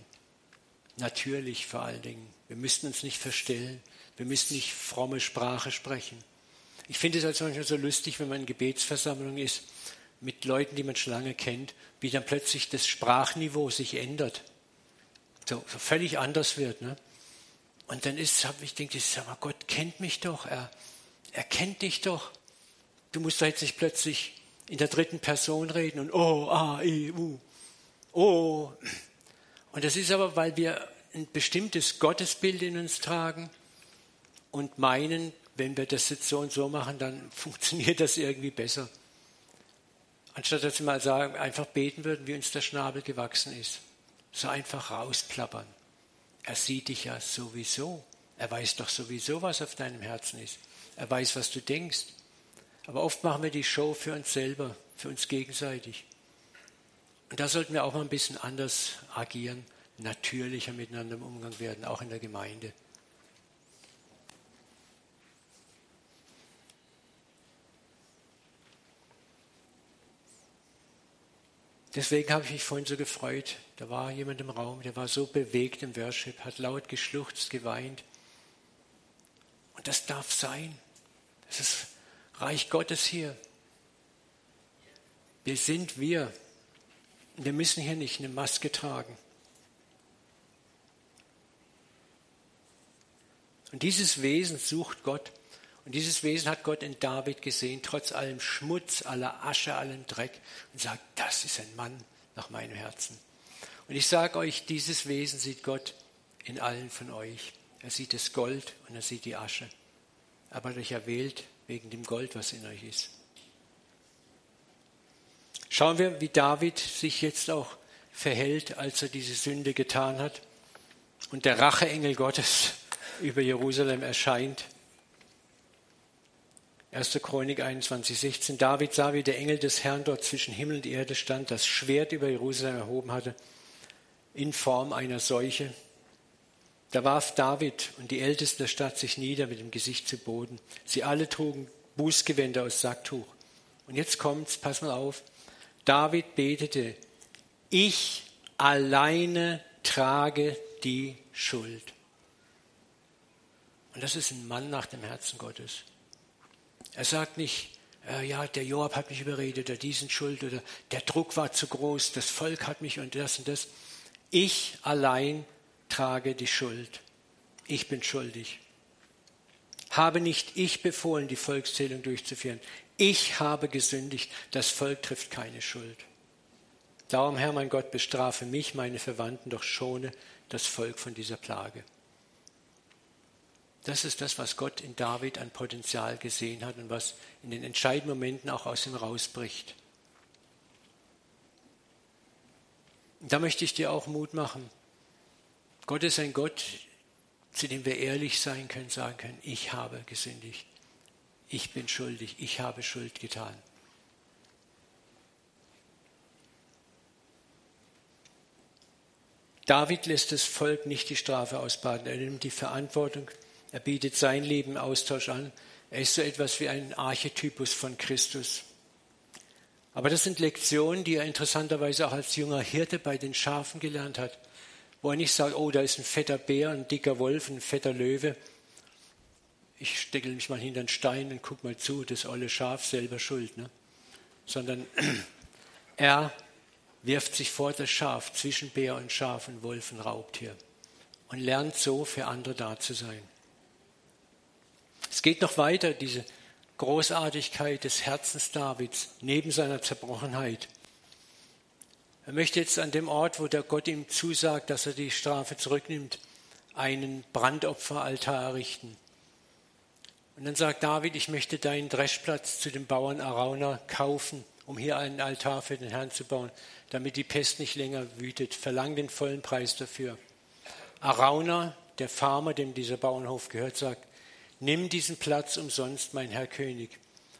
Natürlich vor allen Dingen. Wir müssten uns nicht verstellen. Wir müssten nicht fromme Sprache sprechen. Ich finde es also manchmal so lustig, wenn man in Gebetsversammlung ist, mit Leuten, die man schon lange kennt, wie dann plötzlich das Sprachniveau sich ändert. So, so völlig anders wird. Ne? Und dann ist, ich denke, sag mal, Gott kennt mich doch, er, er kennt dich doch. Du musst da jetzt nicht plötzlich in der dritten Person reden und oh, ah, i, u, oh. Und das ist aber, weil wir ein bestimmtes Gottesbild in uns tragen und meinen, wenn wir das jetzt so und so machen, dann funktioniert das irgendwie besser. Anstatt dass wir mal sagen, einfach beten würden, wie uns der Schnabel gewachsen ist. So einfach rausplappern. Er sieht dich ja sowieso. Er weiß doch sowieso, was auf deinem Herzen ist. Er weiß, was du denkst. Aber oft machen wir die Show für uns selber, für uns gegenseitig. Und da sollten wir auch mal ein bisschen anders agieren, natürlicher miteinander im Umgang werden, auch in der Gemeinde. Deswegen habe ich mich vorhin so gefreut. Da war jemand im Raum, der war so bewegt im Worship, hat laut geschluchzt, geweint. Und das darf sein. Das ist Reich Gottes hier. Wir sind wir. Wir müssen hier nicht eine Maske tragen. Und dieses Wesen sucht Gott. Und dieses Wesen hat Gott in David gesehen, trotz allem Schmutz, aller Asche, allem Dreck, und sagt, das ist ein Mann nach meinem Herzen. Und ich sage euch, dieses Wesen sieht Gott in allen von euch. Er sieht das Gold und er sieht die Asche. Aber er euch erwählt wegen dem Gold, was in euch ist. Schauen wir, wie David sich jetzt auch verhält, als er diese Sünde getan hat und der Racheengel Gottes über Jerusalem erscheint. 1. Chronik 21, 16. David sah, wie der Engel des Herrn dort zwischen Himmel und Erde stand, das Schwert über Jerusalem erhoben hatte, in Form einer Seuche. Da warf David und die Ältesten der Stadt sich nieder mit dem Gesicht zu Boden. Sie alle trugen Bußgewänder aus Sacktuch. Und jetzt kommt's, pass mal auf. David betete, ich alleine trage die Schuld. Und das ist ein Mann nach dem Herzen Gottes. Er sagt nicht, äh, ja, der Joab hat mich überredet oder diesen Schuld oder der Druck war zu groß, das Volk hat mich und das und das. Ich allein trage die Schuld. Ich bin schuldig. Habe nicht ich befohlen, die Volkszählung durchzuführen? Ich habe gesündigt. Das Volk trifft keine Schuld. Darum, Herr mein Gott, bestrafe mich, meine Verwandten, doch schone das Volk von dieser Plage. Das ist das, was Gott in David an Potenzial gesehen hat und was in den entscheidenden Momenten auch aus ihm rausbricht. Und da möchte ich dir auch Mut machen. Gott ist ein Gott, zu dem wir ehrlich sein können, sagen können, ich habe gesündigt, ich bin schuldig, ich habe Schuld getan. David lässt das Volk nicht die Strafe ausbaden, er nimmt die Verantwortung er bietet sein Leben Austausch an. Er ist so etwas wie ein Archetypus von Christus. Aber das sind Lektionen, die er interessanterweise auch als junger Hirte bei den Schafen gelernt hat, wo er nicht sagt, oh, da ist ein fetter Bär, ein dicker Wolf, ein fetter Löwe. Ich stecke mich mal hinter einen Stein und guck mal zu, das olle Schaf selber schuld. Ne? Sondern er wirft sich vor das Schaf zwischen Bär und Schaf und Wolf und Raubtier und lernt so für andere da zu sein. Es geht noch weiter, diese Großartigkeit des Herzens Davids neben seiner Zerbrochenheit. Er möchte jetzt an dem Ort, wo der Gott ihm zusagt, dass er die Strafe zurücknimmt, einen Brandopferaltar errichten. Und dann sagt David, ich möchte deinen Dreschplatz zu dem Bauern Arauna kaufen, um hier einen Altar für den Herrn zu bauen, damit die Pest nicht länger wütet. Verlang den vollen Preis dafür. Arauna, der Farmer, dem dieser Bauernhof gehört, sagt, Nimm diesen Platz umsonst, mein Herr König,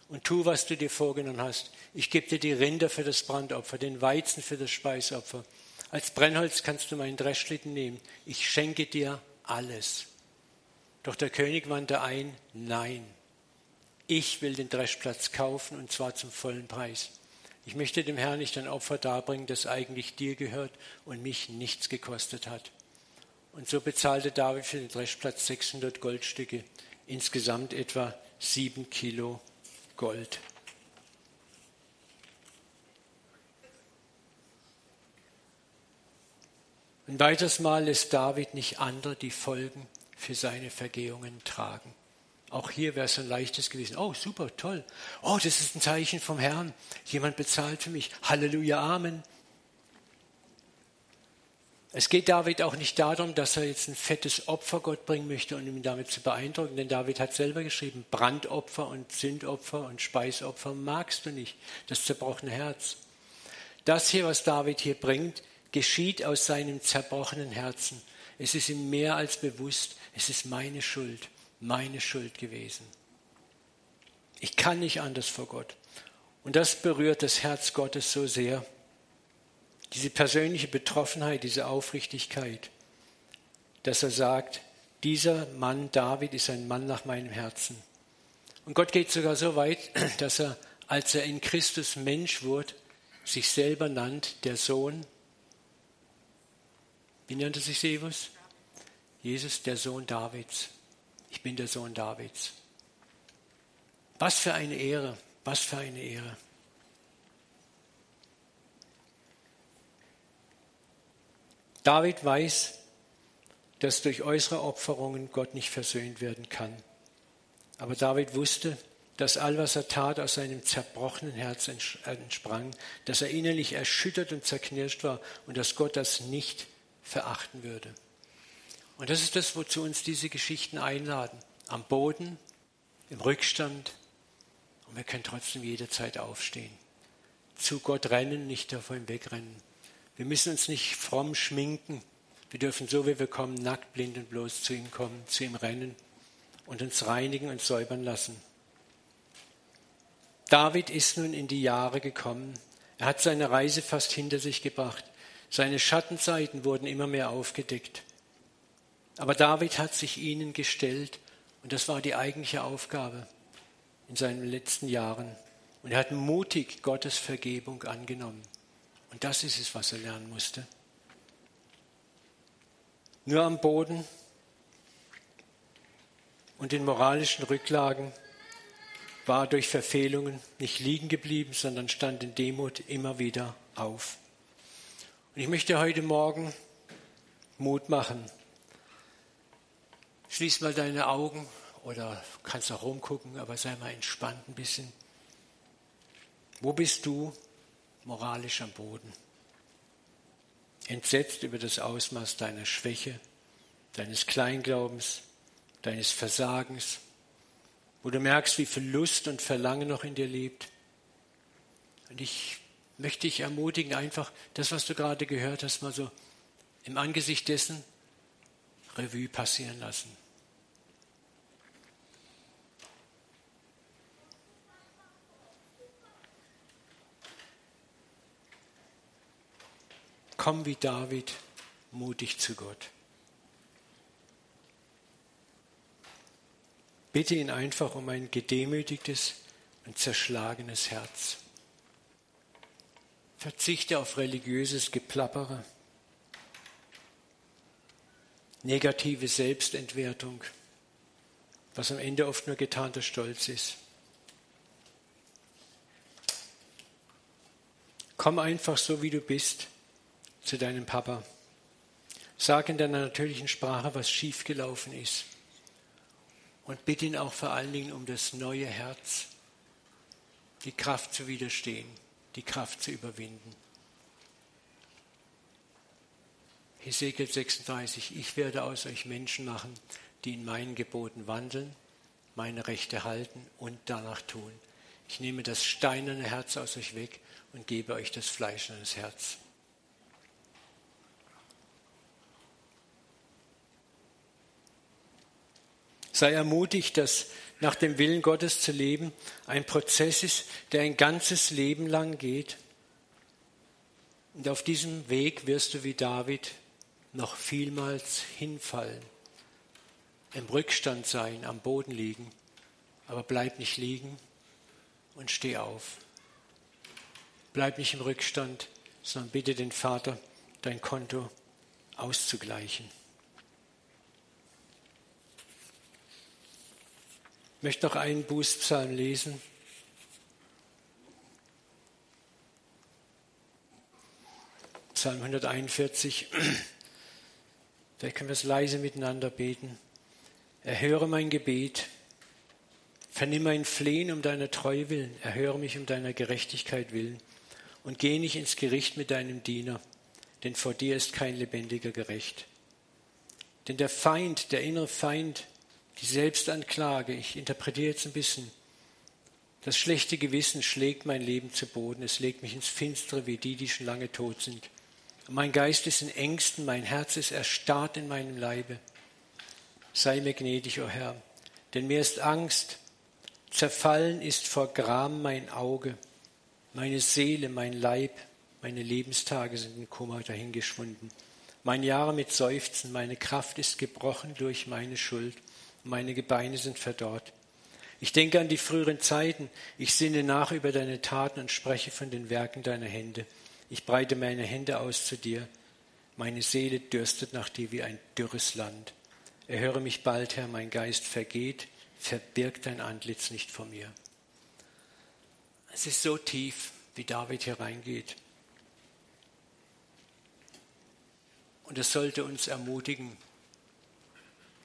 und tu, was du dir vorgenommen hast. Ich gebe dir die Rinder für das Brandopfer, den Weizen für das Speisopfer. Als Brennholz kannst du meinen Dreschlitten nehmen. Ich schenke dir alles. Doch der König wandte ein, nein, ich will den Dreschplatz kaufen und zwar zum vollen Preis. Ich möchte dem Herrn nicht ein Opfer darbringen, das eigentlich dir gehört und mich nichts gekostet hat. Und so bezahlte David für den Dreschplatz 600 Goldstücke insgesamt etwa sieben Kilo Gold. Ein weiteres Mal lässt David nicht andere die Folgen für seine Vergehungen tragen. Auch hier wäre es ein leichtes gewesen. Oh, super, toll. Oh, das ist ein Zeichen vom Herrn. Jemand bezahlt für mich. Halleluja, Amen. Es geht David auch nicht darum, dass er jetzt ein fettes Opfer Gott bringen möchte und ihn damit zu beeindrucken, denn David hat selber geschrieben, Brandopfer und Sündopfer und Speisopfer magst du nicht, das zerbrochene Herz. Das hier, was David hier bringt, geschieht aus seinem zerbrochenen Herzen. Es ist ihm mehr als bewusst, es ist meine Schuld, meine Schuld gewesen. Ich kann nicht anders vor Gott. Und das berührt das Herz Gottes so sehr diese persönliche Betroffenheit, diese Aufrichtigkeit, dass er sagt, dieser Mann David ist ein Mann nach meinem Herzen. Und Gott geht sogar so weit, dass er, als er in Christus Mensch wurde, sich selber nannt, der Sohn. Wie nannte sich Jesus? Jesus, der Sohn Davids. Ich bin der Sohn Davids. Was für eine Ehre, was für eine Ehre. David weiß, dass durch äußere Opferungen Gott nicht versöhnt werden kann. Aber David wusste, dass all, was er tat, aus seinem zerbrochenen Herz entsprang, dass er innerlich erschüttert und zerknirscht war und dass Gott das nicht verachten würde. Und das ist das, wozu uns diese Geschichten einladen. Am Boden, im Rückstand. Und wir können trotzdem jederzeit aufstehen. Zu Gott rennen, nicht davor wegrennen. Wir müssen uns nicht fromm schminken. Wir dürfen so, wie wir kommen, nackt, blind und bloß zu ihm kommen, zu ihm rennen und uns reinigen und säubern lassen. David ist nun in die Jahre gekommen. Er hat seine Reise fast hinter sich gebracht. Seine Schattenseiten wurden immer mehr aufgedeckt. Aber David hat sich ihnen gestellt und das war die eigentliche Aufgabe in seinen letzten Jahren. Und er hat mutig Gottes Vergebung angenommen. Und das ist es, was er lernen musste. Nur am Boden und in moralischen Rücklagen war durch Verfehlungen nicht liegen geblieben, sondern stand in Demut immer wieder auf. Und ich möchte heute Morgen Mut machen. Schließ mal deine Augen oder kannst auch rumgucken, aber sei mal entspannt ein bisschen. Wo bist du moralisch am Boden? Entsetzt über das Ausmaß deiner Schwäche, deines Kleinglaubens, deines Versagens, wo du merkst, wie viel Lust und Verlangen noch in dir lebt. Und ich möchte dich ermutigen, einfach das, was du gerade gehört hast, mal so im Angesicht dessen Revue passieren lassen. Komm wie David mutig zu Gott. Bitte ihn einfach um ein gedemütigtes und zerschlagenes Herz. Verzichte auf religiöses Geplappere, negative Selbstentwertung, was am Ende oft nur getarnter Stolz ist. Komm einfach so, wie du bist, zu deinem Papa. Sag in deiner natürlichen Sprache, was schiefgelaufen ist und bitte ihn auch vor allen Dingen um das neue Herz, die Kraft zu widerstehen, die Kraft zu überwinden. Hesekiel 36, ich werde aus euch Menschen machen, die in meinen Geboten wandeln, meine Rechte halten und danach tun. Ich nehme das steinerne Herz aus euch weg und gebe euch das fleischerne Herz. Sei ermutigt, dass nach dem Willen Gottes zu leben ein Prozess ist, der ein ganzes Leben lang geht. Und auf diesem Weg wirst du wie David noch vielmals hinfallen, im Rückstand sein, am Boden liegen. Aber bleib nicht liegen und steh auf. Bleib nicht im Rückstand, sondern bitte den Vater, dein Konto auszugleichen. Ich möchte noch einen Bußpsalm lesen. Psalm 141. Vielleicht können wir es leise miteinander beten. Erhöre mein Gebet. Vernimm mein Flehen um deiner Treue willen. Erhöre mich um deiner Gerechtigkeit willen. Und geh nicht ins Gericht mit deinem Diener, denn vor dir ist kein lebendiger gerecht. Denn der Feind, der innere Feind, die Selbstanklage, ich interpretiere jetzt ein bisschen, das schlechte Gewissen schlägt mein Leben zu Boden, es legt mich ins Finstere wie die, die schon lange tot sind. Mein Geist ist in Ängsten, mein Herz ist erstarrt in meinem Leibe. Sei mir gnädig, o oh Herr, denn mir ist Angst, zerfallen ist vor Gram mein Auge, meine Seele, mein Leib, meine Lebenstage sind in Kummer dahingeschwunden. Meine Jahre mit Seufzen, meine Kraft ist gebrochen durch meine Schuld meine Gebeine sind verdorrt. Ich denke an die früheren Zeiten, ich sinne nach über deine Taten und spreche von den Werken deiner Hände. Ich breite meine Hände aus zu dir. Meine Seele dürstet nach dir wie ein dürres Land. Erhöre mich bald, Herr, mein Geist vergeht, verbirg dein Antlitz nicht vor mir. Es ist so tief, wie David hier reingeht. Und es sollte uns ermutigen,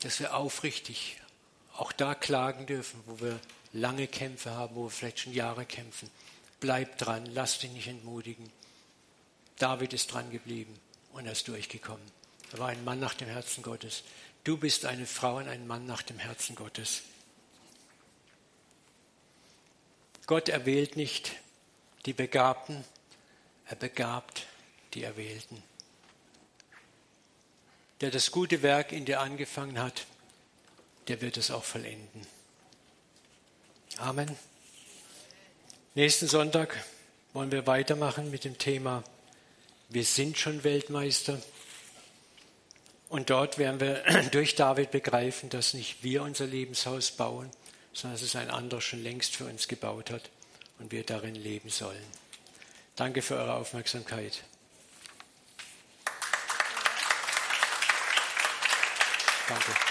dass wir aufrichtig auch da klagen dürfen, wo wir lange Kämpfe haben, wo wir vielleicht schon Jahre kämpfen. Bleib dran, lass dich nicht entmutigen. David ist dran geblieben und er ist durchgekommen. Er war ein Mann nach dem Herzen Gottes. Du bist eine Frau und ein Mann nach dem Herzen Gottes. Gott erwählt nicht die Begabten, er begabt die Erwählten der das gute Werk in dir angefangen hat, der wird es auch vollenden. Amen. Nächsten Sonntag wollen wir weitermachen mit dem Thema Wir sind schon Weltmeister. Und dort werden wir durch David begreifen, dass nicht wir unser Lebenshaus bauen, sondern dass es ein anderer schon längst für uns gebaut hat und wir darin leben sollen. Danke für eure Aufmerksamkeit. Danke.